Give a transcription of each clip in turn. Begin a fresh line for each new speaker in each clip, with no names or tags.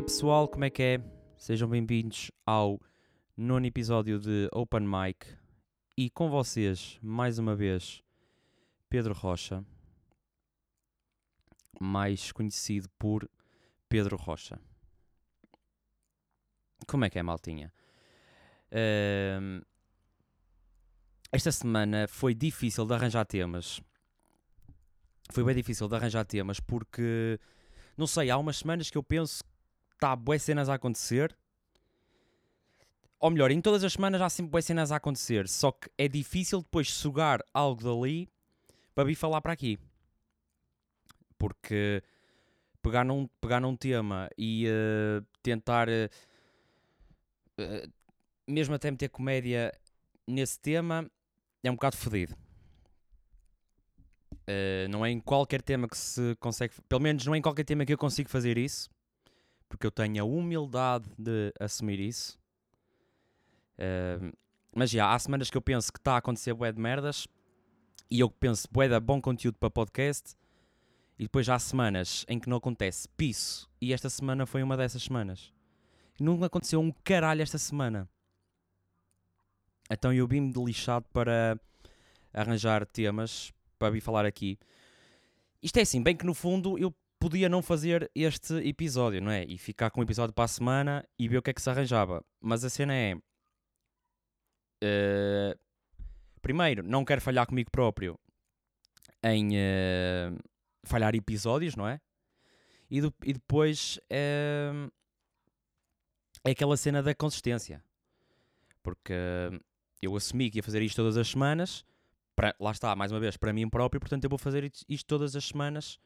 Aí, pessoal, como é que é? Sejam bem-vindos ao nono episódio de Open Mic e com vocês, mais uma vez, Pedro Rocha, mais conhecido por Pedro Rocha. Como é que é, maltinha? Ahm, esta semana foi difícil de arranjar temas. Foi bem difícil de arranjar temas porque, não sei, há umas semanas que eu penso está boas cenas a acontecer. Ou melhor, em todas as semanas há sempre boas cenas a acontecer. Só que é difícil depois sugar algo dali para vir falar para aqui. Porque pegar num, pegar num tema e eh, tentar, eh, mesmo até meter comédia nesse tema, é um bocado fodido. Uh, não é em qualquer tema que se consegue, pelo menos não é em qualquer tema que eu consigo fazer isso, porque eu tenho a humildade de assumir isso. Uh, mas já, há semanas que eu penso que está a acontecer bué de merdas e eu penso bué de bom conteúdo para podcast e depois há semanas em que não acontece piso e esta semana foi uma dessas semanas. Não aconteceu um caralho esta semana. Então eu vim-me de lixado para arranjar temas para vir falar aqui. Isto é assim, bem que no fundo eu podia não fazer este episódio, não é? E ficar com o episódio para a semana e ver o que é que se arranjava. Mas a cena é. eh, primeiro, não quero falhar comigo próprio em eh, falhar episódios, não é? E, do- e depois eh, é aquela cena da consistência. Porque eu assumi que ia fazer isto todas as semanas para- lá está, mais uma vez, para mim próprio, portanto eu vou fazer isto todas as semanas,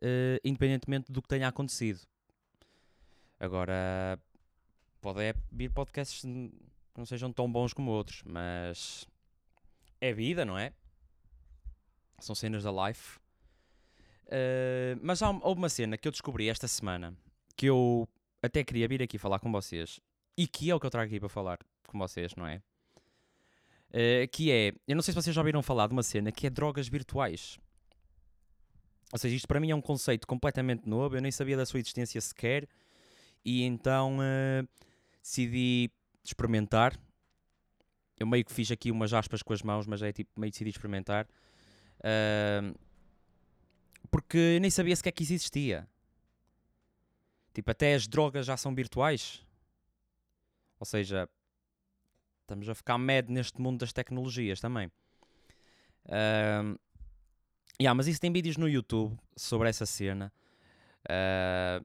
eh, independentemente do que tenha acontecido. Agora, pode é vir podcasts que não sejam tão bons como outros, mas é vida, não é? São cenas da life. Eh, mas há, houve uma cena que eu descobri esta semana que eu até queria vir aqui falar com vocês e que é o que eu trago aqui para falar com vocês, não é? Uh, que é, eu não sei se vocês já ouviram falar de uma cena que é drogas virtuais. Ou seja, isto para mim é um conceito completamente novo, eu nem sabia da sua existência sequer, e então uh, decidi experimentar. Eu meio que fiz aqui umas aspas com as mãos, mas é tipo, meio decidi experimentar. Uh, porque nem sabia sequer que isso existia. Tipo, até as drogas já são virtuais. Ou seja, Estamos a ficar mad neste mundo das tecnologias também. Ahm, yeah, mas isso tem vídeos no YouTube sobre essa cena. Ah,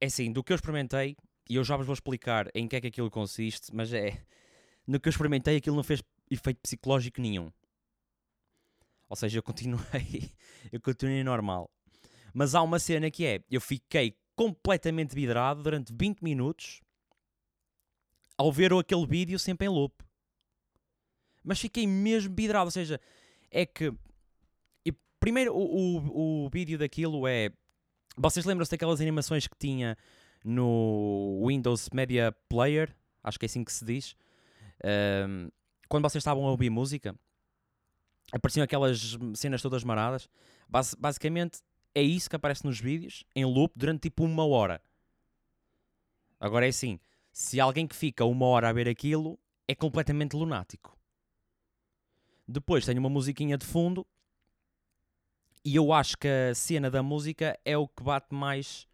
é assim, do que eu experimentei, e eu já vos vou explicar em que é que aquilo consiste, mas é. No que eu experimentei, aquilo não fez efeito psicológico nenhum. Ou seja, eu continuei. eu continuei normal. Mas há uma cena que é: eu fiquei completamente vidrado durante 20 minutos ao ver aquele vídeo sempre em loop. Mas fiquei mesmo vidrado, ou seja, é que primeiro o, o, o vídeo daquilo é vocês lembram-se daquelas animações que tinha no Windows Media Player, acho que é assim que se diz, Ahm, quando vocês estavam a ouvir música, apareciam aquelas cenas todas maradas. Bas- basicamente é isso que aparece nos vídeos, em loop, durante tipo uma hora. Agora é assim, se alguém que fica uma hora a ver aquilo é completamente lunático. Depois tem uma musiquinha de fundo e eu acho que a cena da música é o que bate mais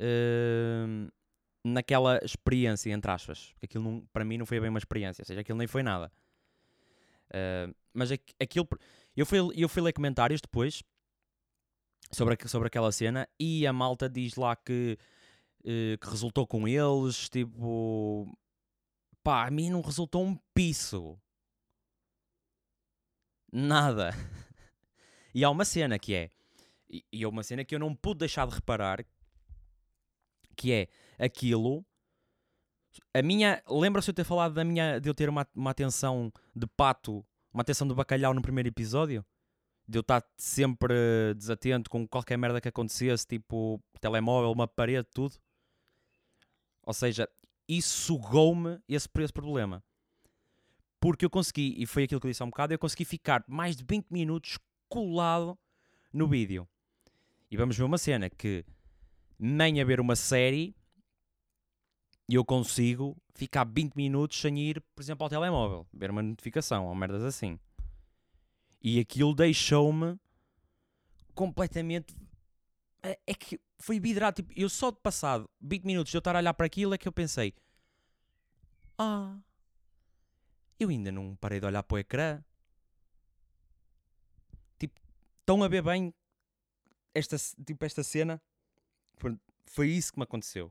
hum, naquela experiência, entre aspas. Porque aquilo não- para mim não foi bem uma experiência, ou seja, aquilo nem foi nada. Uh, mas aqu- aquilo. Eu fui, eu fui ler comentários depois sobre, sobre aquela cena e a malta diz lá que eh, que resultou com eles, tipo, pá, a mim não resultou um piso. Nada. E há uma cena que é, e, é uma cena que eu não pude deixar de reparar, que é aquilo. A minha. Lembra-se eu ter falado da minha. de eu ter uma, uma atenção de pato, uma atenção de bacalhau no primeiro episódio? De eu estar sempre desatento com qualquer merda que acontecesse, tipo telemóvel, uma parede, tudo. Ou seja, isso sugou-me esse, esse problema. Porque eu consegui, e foi aquilo que eu disse há um bocado, eu consegui ficar mais de 20 minutos colado no vídeo. E vamos ver uma cena que nem a ver uma série eu consigo ficar 20 minutos sem ir, por exemplo, ao telemóvel, ver uma notificação ou merdas assim. E aquilo deixou-me completamente. É, é que foi vidrado. Tipo, eu só de passado 20 minutos de eu estar a olhar para aquilo é que eu pensei: Ah, eu ainda não parei de olhar para o ecrã. Estão a ver bem esta, tipo, esta cena? Foi isso que me aconteceu.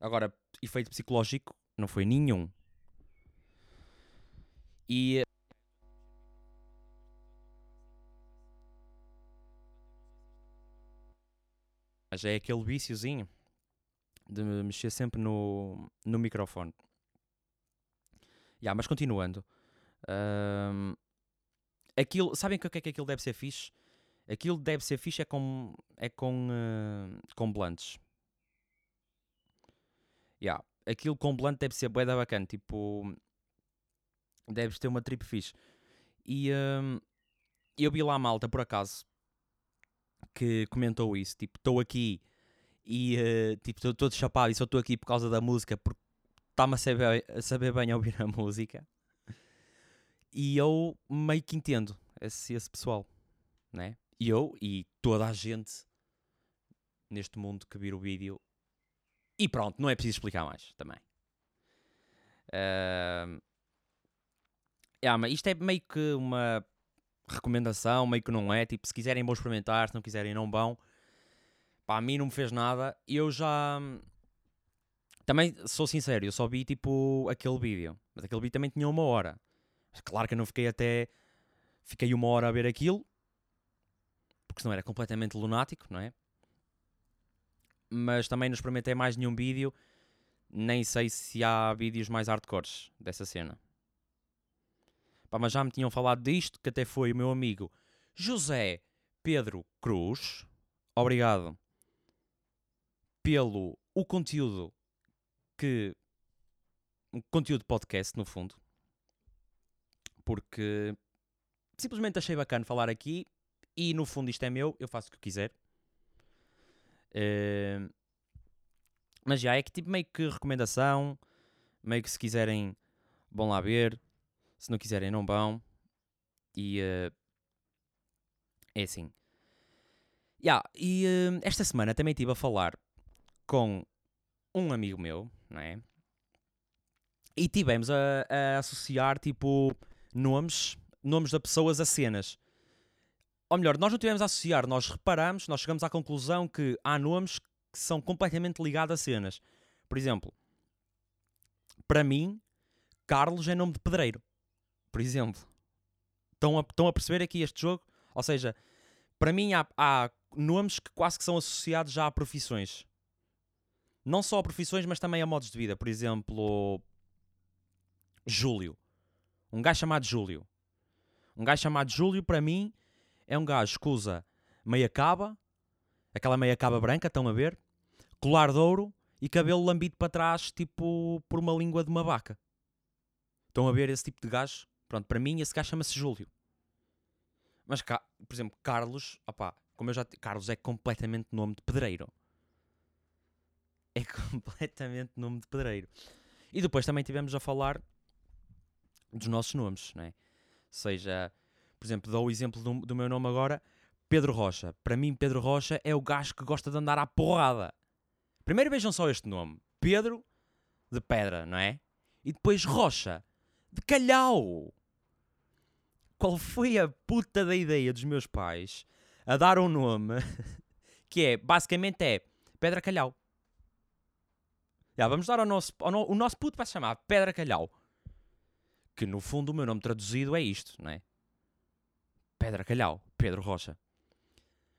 Agora, efeito psicológico não foi nenhum. E. Mas é aquele viciozinho de mexer sempre no, no microfone. Yeah, mas continuando. Um, aquilo, sabem o que é que aquilo deve ser fixe? Aquilo deve ser fixe é com, é com, uh, com blunts. Yeah. Aquilo com blunt deve ser bué da bacana. Tipo, deves ter uma trip fixe. E um, eu vi lá a malta, por acaso, que comentou isso. Tipo, estou aqui e uh, tipo, estou todo chapado e só estou aqui por causa da música, porque está-me a saber, a saber bem ouvir a música. E eu meio que entendo esse, esse pessoal, né? E eu e toda a gente neste mundo que vira o vídeo e pronto, não é preciso explicar mais também. Uh, yeah, mas isto é meio que uma recomendação, meio que não é. Tipo, se quiserem vão experimentar, se não quiserem não vão. Para a mim não me fez nada. Eu já... Também sou sincero, eu só vi tipo aquele vídeo. Mas aquele vídeo também tinha uma hora. Claro que eu não fiquei até... Fiquei uma hora a ver aquilo. Porque senão era completamente lunático, não é? mas também não experimentei mais nenhum vídeo. Nem sei se há vídeos mais hardcores dessa cena. Pá, mas já me tinham falado disto, que até foi o meu amigo José Pedro Cruz. Obrigado pelo o conteúdo que. Um conteúdo podcast, no fundo. Porque simplesmente achei bacana falar aqui e no fundo isto é meu, eu faço o que quiser. Uh, mas já é que tipo meio que recomendação, meio que se quiserem vão lá ver, se não quiserem não vão. E uh, é assim. Yeah, e uh, esta semana também estive a falar com um amigo meu, não é? E tivemos a, a associar tipo nomes, nomes de pessoas a cenas ou melhor, nós não tivemos a associar, nós reparamos, nós chegamos à conclusão que há nomes que são completamente ligados a cenas. Por exemplo, para mim, Carlos é nome de pedreiro. Por exemplo. Estão a, estão a perceber aqui este jogo? Ou seja, para mim há, há nomes que quase que são associados já a profissões. Não só a profissões, mas também a modos de vida. Por exemplo, Júlio. Um gajo chamado Júlio. Um gajo chamado Júlio, para mim, é um gajo que usa meia caba, aquela meia caba branca, estão a ver? Colar de ouro e cabelo lambido para trás, tipo por uma língua de uma vaca. Estão a ver esse tipo de gajo? Pronto, para mim esse gajo chama-se Júlio. Mas, por exemplo, Carlos, opá, como eu já Carlos é completamente nome de pedreiro. É completamente nome de pedreiro. E depois também tivemos a falar dos nossos nomes, não é? Seja por exemplo, dou o exemplo do, do meu nome agora, Pedro Rocha. Para mim, Pedro Rocha é o gajo que gosta de andar à porrada. Primeiro vejam só este nome: Pedro de Pedra, não é? E depois Rocha de Calhau. Qual foi a puta da ideia dos meus pais a dar um nome que é, basicamente é Pedra Calhau? Já, vamos dar ao nosso, ao no, o nosso puto vai se chamar Pedra Calhau. Que no fundo o meu nome traduzido é isto, não é? Pedra Calhau, Pedro Rocha.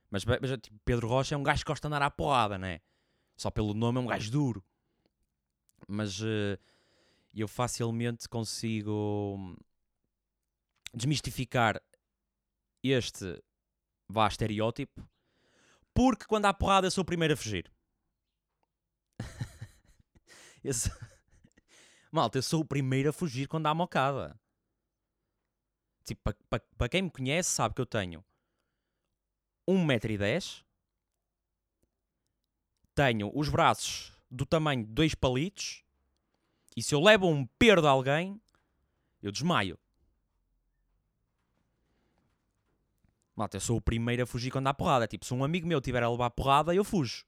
Mas, mas tipo, Pedro Rocha é um gajo que gosta de andar à porrada, né? Só pelo nome é um gajo duro. Mas uh, eu facilmente consigo desmistificar este vá estereótipo porque quando há porrada eu sou o primeiro a fugir. Esse... Malta, eu sou o primeiro a fugir quando há mocada. Tipo, para pa, pa quem me conhece, sabe que eu tenho 1,10m tenho os braços do tamanho de dois palitos e se eu levo um perdo a alguém, eu desmaio. Malta, eu sou o primeiro a fugir quando há porrada. Tipo, se um amigo meu tiver a levar porrada, eu fujo.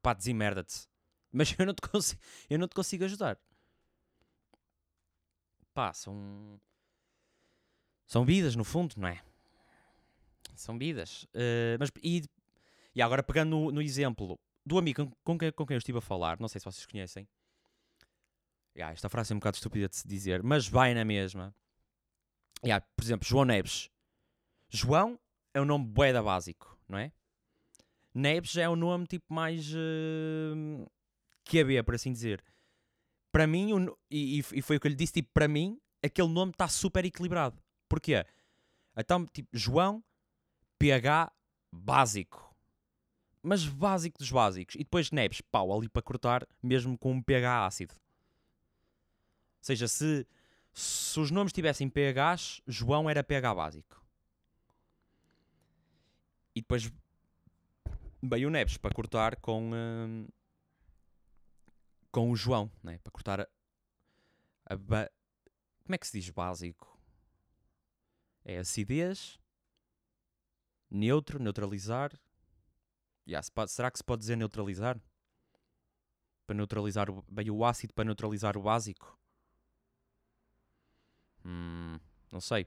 Pá, desemerda-te. Mas eu não, te consigo, eu não te consigo ajudar. Pá, são. São vidas, no fundo, não é? São vidas. Uh, mas, e, e agora, pegando no, no exemplo do amigo com, com, quem, com quem eu estive a falar, não sei se vocês conhecem. Yeah, esta frase é um bocado estúpida de se dizer, mas vai na mesma. Yeah, por exemplo, João Neves. João é um nome boeda básico, não é? Neves é um nome tipo mais uh, que a por assim dizer. Para mim, um, e, e, foi o que eu lhe disse, tipo, para mim, aquele nome está super equilibrado. Porquê? Então, tipo, João, PH básico mas básico dos básicos. E depois Neves, pau, ali para cortar, mesmo com um pH ácido. Ou seja, se, se os nomes tivessem pHs, João era pH básico. E depois veio o Neves para cortar com, hum, com o João, né? para cortar a, a ba... como é que se diz básico? É acidez, neutro, neutralizar, Yeah, pode, será que se pode dizer neutralizar? Para neutralizar o, bem o ácido para neutralizar o básico? Hum, não sei.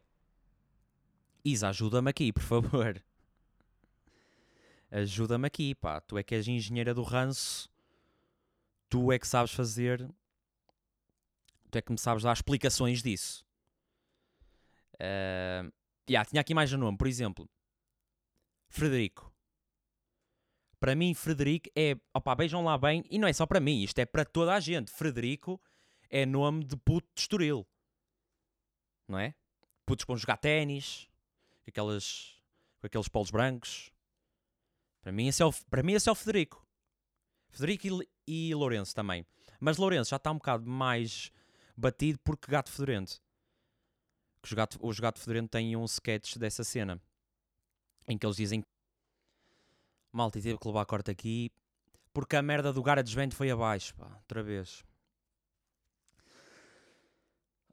Isa, ajuda-me aqui, por favor. Ajuda-me aqui, pá. Tu é que és engenheira do ranço. Tu é que sabes fazer. Tu é que me sabes dar explicações disso. Uh, yeah, tinha aqui mais um nome, por exemplo. Frederico. Para mim, Frederico é. Opá, beijam lá bem. E não é só para mim, isto é para toda a gente. Frederico é nome de puto de Estoril. Não é? Putos com jogar ténis, aquelas, com aqueles polos brancos. Para mim, esse é o, para mim, esse é o Frederico. Frederico e, Lourenço também. Mas Lourenço já está um bocado mais batido porque Gato Fedorento. Os Gato, os Gato Fedorento têm um sketch dessa cena em que eles dizem Malta, tive que levar a corte aqui. Porque a merda do Garage Band foi abaixo, pá. Outra vez.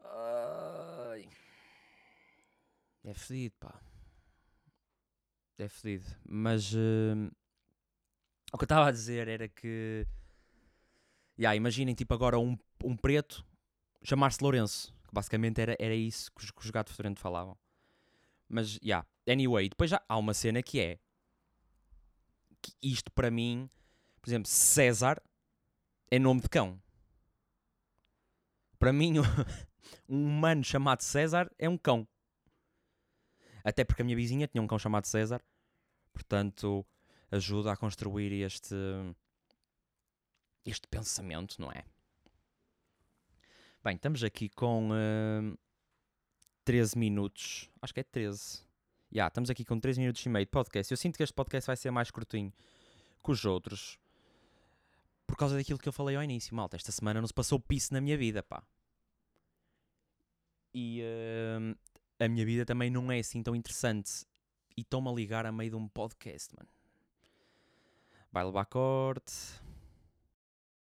Ai. É fedido, pá. É fedido. Mas... Uh, o que eu estava a dizer era que... Yeah, imaginem, tipo, agora um, um preto chamar-se Lourenço. Que basicamente era, era isso que os, que os gatos falavam. Mas, yeah. Anyway, depois já há uma cena que é que isto para mim, por exemplo, César é nome de cão. Para mim, um humano chamado César é um cão. Até porque a minha vizinha tinha um cão chamado César. Portanto, ajuda a construir este este pensamento, não é? Bem, estamos aqui com uh, 13 minutos. Acho que é 13 yeah, estamos aqui com 3 minutos e meio de podcast. Eu sinto que este podcast vai ser mais curtinho que os outros. Por causa daquilo que eu falei ao início, malta. Esta semana não se passou piso na minha vida, pá. E uh, a minha vida também não é assim tão interessante. E estão-me a ligar a meio de um podcast, mano. Vai levar corte.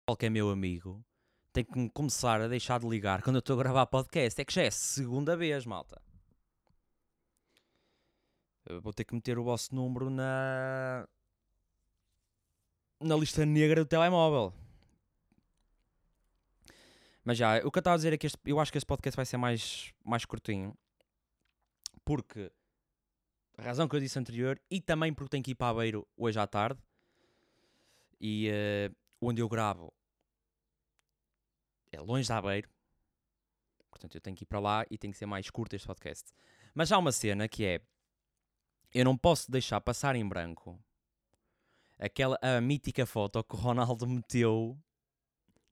Qualquer meu amigo tem que começar a deixar de ligar quando eu estou a gravar podcast. É que já é a segunda vez, malta vou ter que meter o vosso número na na lista negra do telemóvel. Mas já, o que eu estava a dizer é que este, eu acho que este podcast vai ser mais, mais curtinho. Porque a razão que eu disse anterior e também porque tenho que ir para Aveiro hoje à tarde. E uh, onde eu gravo é longe de Aveiro. Portanto, eu tenho que ir para lá e tem que ser mais curto este podcast. Mas há uma cena que é eu não posso deixar passar em branco aquela a mítica foto que o Ronaldo meteu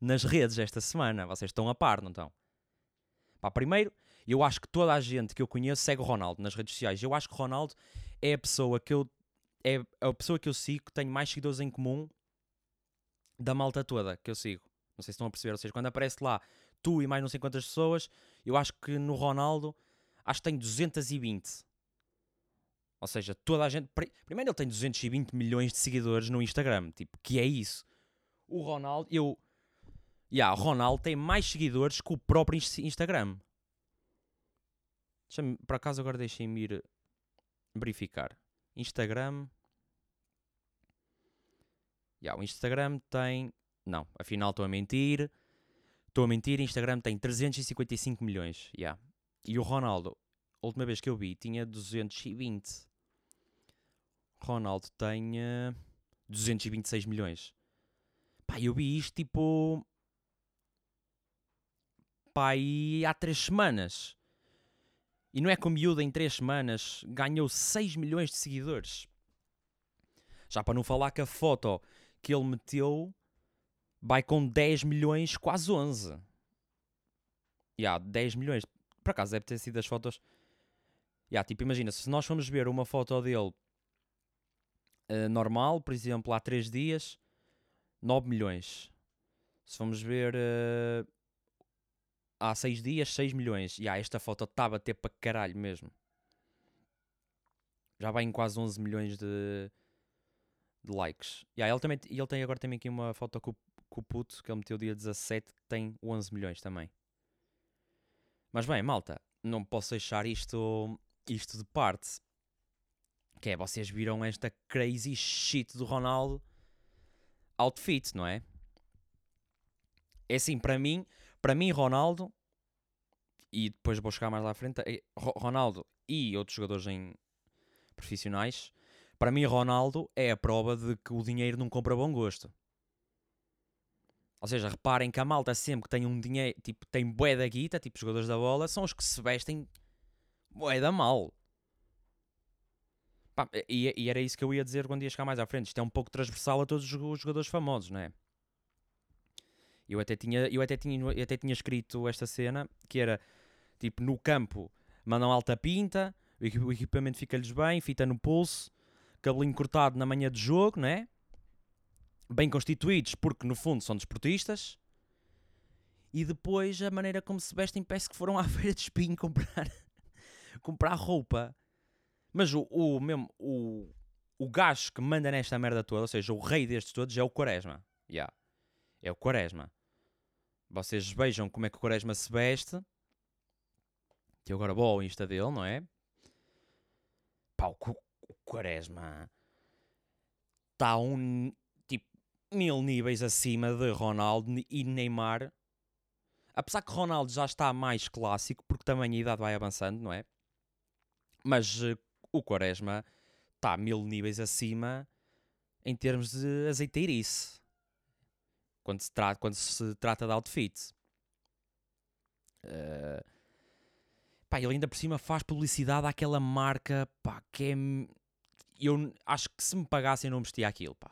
nas redes esta semana. Vocês estão a par, não estão? Pá, primeiro, eu acho que toda a gente que eu conheço segue o Ronaldo nas redes sociais. Eu acho que o Ronaldo é a pessoa que eu é a pessoa que eu sigo que tenho mais seguidores em comum da malta toda que eu sigo. Não sei se estão a perceber, ou seja, quando aparece lá tu e mais não sei quantas pessoas, eu acho que no Ronaldo acho que tenho 220 Ou seja, toda a gente. Primeiro, ele tem 220 milhões de seguidores no Instagram. Tipo, que é isso? O Ronaldo, eu. Yeah, o Ronaldo tem mais seguidores que o próprio Instagram. Por acaso, agora deixem-me ir verificar. Instagram. Yeah, o Instagram tem. Não, afinal estou a mentir. Estou a mentir, Instagram tem 355 milhões. Yeah. E o Ronaldo, a última vez que eu vi, tinha 220. Ronaldo tem uh, 226 milhões. Pá, eu vi isto tipo. Pá, há 3 semanas. E não é que o miúdo em 3 semanas ganhou 6 milhões de seguidores. Já para não falar que a foto que ele meteu vai com 10 milhões, quase 11. Já, yeah, 10 milhões. Por acaso deve ter sido as fotos. Yeah, tipo, imagina, se nós formos ver uma foto dele uh, normal, por exemplo, há 3 dias, 9 milhões. Se vamos ver uh, há 6 dias, 6 milhões. E yeah, esta foto está a bater para caralho mesmo. Já vai em quase 11 milhões de, de likes. Yeah, ele, também, ele tem agora também aqui uma foto com, com o puto que ele meteu dia 17 que tem 11 milhões também. Mas bem, malta, não posso deixar isto, isto de parte. Que é, vocês viram esta crazy shit do Ronaldo outfit, não é? É assim, para mim, para mim, Ronaldo, e depois vou chegar mais lá à frente, é, Ronaldo e outros jogadores em profissionais, para mim, Ronaldo é a prova de que o dinheiro não compra bom gosto. Ou seja, reparem que a malta sempre que tem um dinheiro, tipo, tem bué da guita, tipo jogadores da bola, são os que se vestem bué da mal. Pá, e, e, era isso que eu ia dizer quando ia chegar mais à frente. Isto é um pouco transversal a todos os jogadores famosos, não é? Eu até tinha, eu até tinha, eu até tinha escrito esta cena que era tipo no campo mandam alta pinta, o equipamento fica-lhes bem, fita no pulso, cabelinho cortado na manhã de jogo, não é? Bem constituídos, porque no fundo são desportistas. E depois a maneira como se vestem parece que foram à feira de espinho comprar, comprar roupa mas o, o mesmo, o, o gajo que manda nesta merda toda, ou seja, o rei destes todos, é o Quaresma. Yeah. É o Quaresma. Vocês vejam como é que o Quaresma se veste. Que agora vou ao Insta dele, não é? Pá, o, o Quaresma está um tipo mil níveis acima de Ronaldo e Neymar. Apesar que Ronaldo já está mais clássico, porque também a idade vai avançando, não é? Mas eh, o Quaresma está mil níveis acima em termos de azeiteirice. Quando se, trata, quando se trata de outfit. Uh, pá, ele ainda por cima faz publicidade àquela marca pá, que é. Eu acho que se me pagassem não vestia aquilo, pá.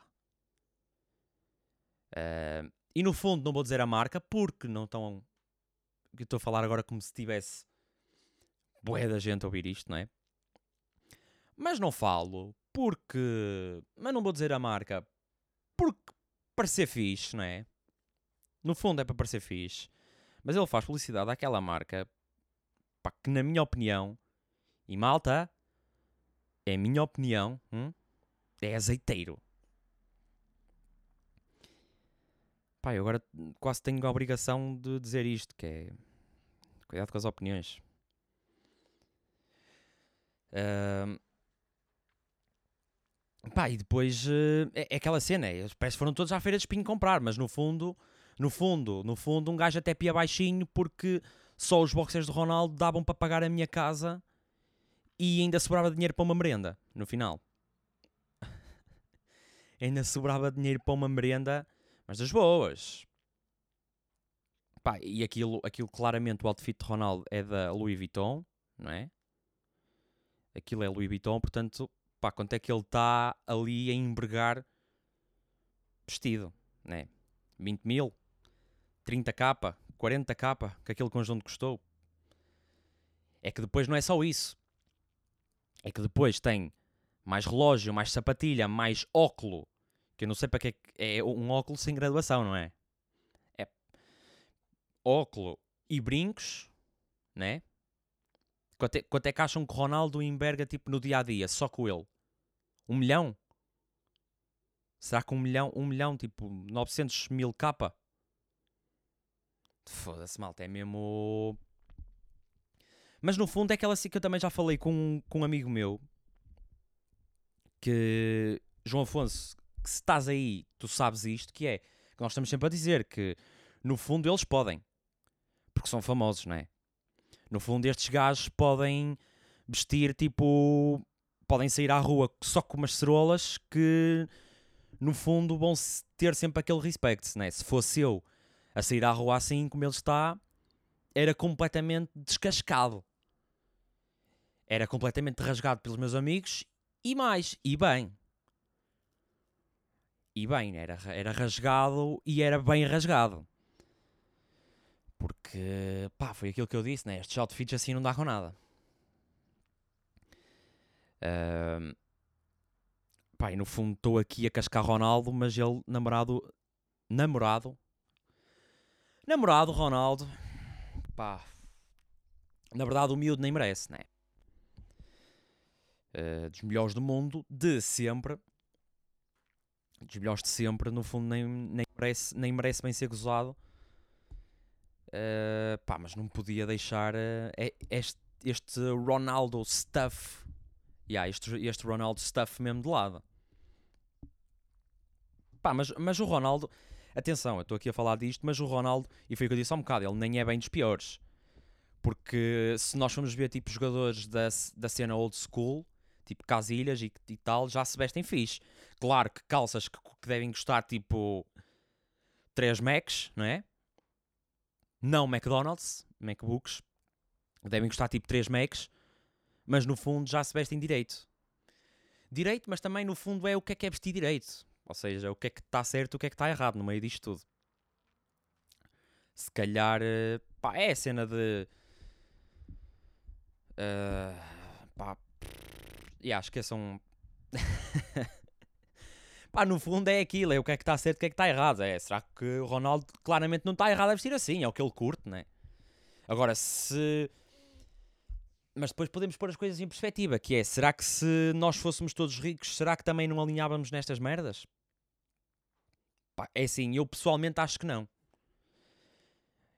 Uh, e no fundo não vou dizer a marca porque não estão. Estou a falar agora como se tivesse boé da gente a ouvir isto, não é? Mas não falo porque. Mas não vou dizer a marca. Porque parecer fixe, não é? No fundo é para parecer fixe. Mas ele faz publicidade àquela marca pá, que, na minha opinião, e malta, é minha opinião, hum, é azeiteiro. Pá, eu agora quase tenho a obrigação de dizer isto, que é... Cuidado com as opiniões. Uh, Pá, e depois uh, é, aquela cena, é, parece que foram todos à feira de espinho comprar, mas no fundo, no fundo, no fundo, um gajo até pia baixinho porque só os boxers do Ronaldo davam para pagar a minha casa e ainda sobrava dinheiro para uma merenda no final. ainda sobrava dinheiro para uma merenda, mas das boas. Pá, e aquilo, aquilo claramente o outfit de Ronaldo é da Louis Vuitton, não é? Aquilo é Louis Vuitton, portanto pá, quanto é que ele está ali a empregar vestido, né? 20 mil, 30 capa, 40 capa, que aquele conjunto custou. É que depois não é só isso. É que depois tem mais relógio, mais sapatilha, mais óculo. Que eu não sei para que é, é um óculo sem graduação, não é? É óculo e brincos, né? Quanto é, quanto é que acham que Ronaldo enverga tipo no dia a dia, só com ele? Um milhão? Será que um milhão, um milhão, tipo 900 mil capa? Foda-se, malta, é mesmo. Mas no fundo é aquela assim que eu também já falei com, com um amigo meu que João Afonso, que se estás aí, tu sabes isto, que é que nós estamos sempre a dizer que no fundo eles podem, porque são famosos, não é? No fundo, estes gajos podem vestir tipo. podem sair à rua só com umas cerolas que no fundo vão ter sempre aquele respect, né? Se fosse eu a sair à rua assim como ele está, era completamente descascado. Era completamente rasgado pelos meus amigos e mais, e bem. E bem, era, era rasgado e era bem rasgado. Porque, pá, foi aquilo que eu disse, né? Estes outfits assim não dá com nada. Uh, pá, e no fundo estou aqui a cascar Ronaldo, mas ele, namorado, namorado, namorado Ronaldo, pá, na verdade o miúdo nem merece, né? Uh, dos melhores do mundo, de sempre, dos melhores de sempre, no fundo nem, nem, merece, nem merece bem ser gozado Uh, pá, mas não podia deixar uh, este, este, Ronaldo stuff. Yeah, este, este Ronaldo stuff mesmo de lado. Pá, mas, mas o Ronaldo, atenção, eu estou aqui a falar disto, mas o Ronaldo, e foi o que eu disse há um bocado, ele nem é bem dos piores. Porque se nós formos ver tipo jogadores da, da cena old school, tipo Casilhas e, e tal, já se vestem fixe. Claro que calças que, que devem custar tipo 3 Macs, não é? não McDonald's, MacBooks, devem custar tipo 3 Macs, mas no fundo já se vestem direito. Direito, mas também no fundo é o que é que é vestir direito. Ou seja, o que é que está certo o que é que está errado no meio disto tudo. Se calhar, eh, pá, é a cena de. Uh, pá, e acho que são. Pá, no fundo é aquilo, é o que é que está certo, o que é que está errado. É, será que o Ronaldo claramente não está errado a vestir assim? É o que ele curte, né? Agora, se. Mas depois podemos pôr as coisas em perspectiva, que é, será que se nós fôssemos todos ricos, será que também não alinhávamos nestas merdas? Pá, é assim, eu pessoalmente acho que não.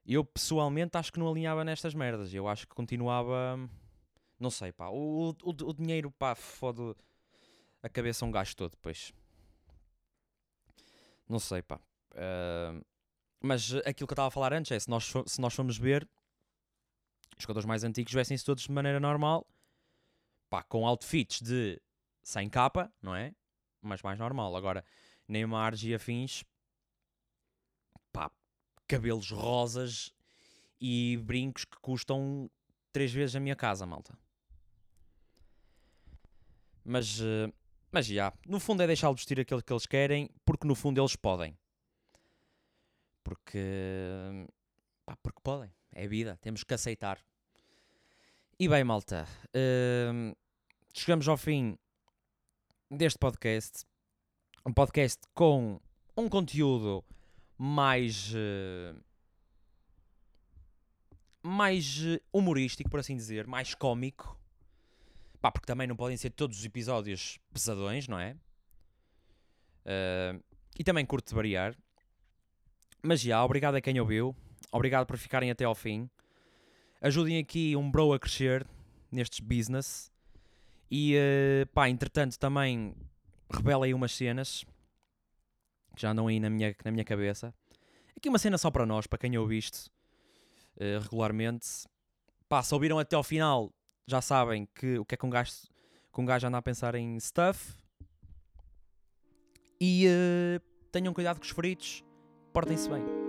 Eu pessoalmente acho que não alinhava nestas merdas. Eu acho que continuava. Não sei, pá. O, o, o dinheiro, pá, fode a cabeça um gajo todo, depois. Não sei, pá. Uh, mas aquilo que eu estava a falar antes é: se nós, se nós formos ver, os jogadores mais antigos vestem-se todos de maneira normal, pá, com outfits de sem capa, não é? Mas mais normal. Agora, Neymar e afins, pá, cabelos rosas e brincos que custam três vezes a minha casa, malta. Mas. Uh, mas já, no fundo é deixá-los vestir aquilo que eles querem, porque no fundo eles podem. Porque. Pá, porque podem. É vida, temos que aceitar. E bem, malta, uh, chegamos ao fim deste podcast. Um podcast com um conteúdo mais. Uh, mais humorístico, por assim dizer, mais cómico. Pá, porque também não podem ser todos os episódios pesadões, não é? Uh, e também curto de variar. Mas já, obrigado a quem ouviu. Obrigado por ficarem até ao fim. Ajudem aqui um bro a crescer nestes business. E uh, pá, entretanto também revelei umas cenas que já andam aí na minha, na minha cabeça. Aqui uma cena só para nós, para quem ouve isto uh, regularmente. Pá, se ouviram até ao final, já sabem que o que é que um gajo, que um gajo anda a pensar em stuff. E uh, tenham cuidado com os feridos, portem-se bem.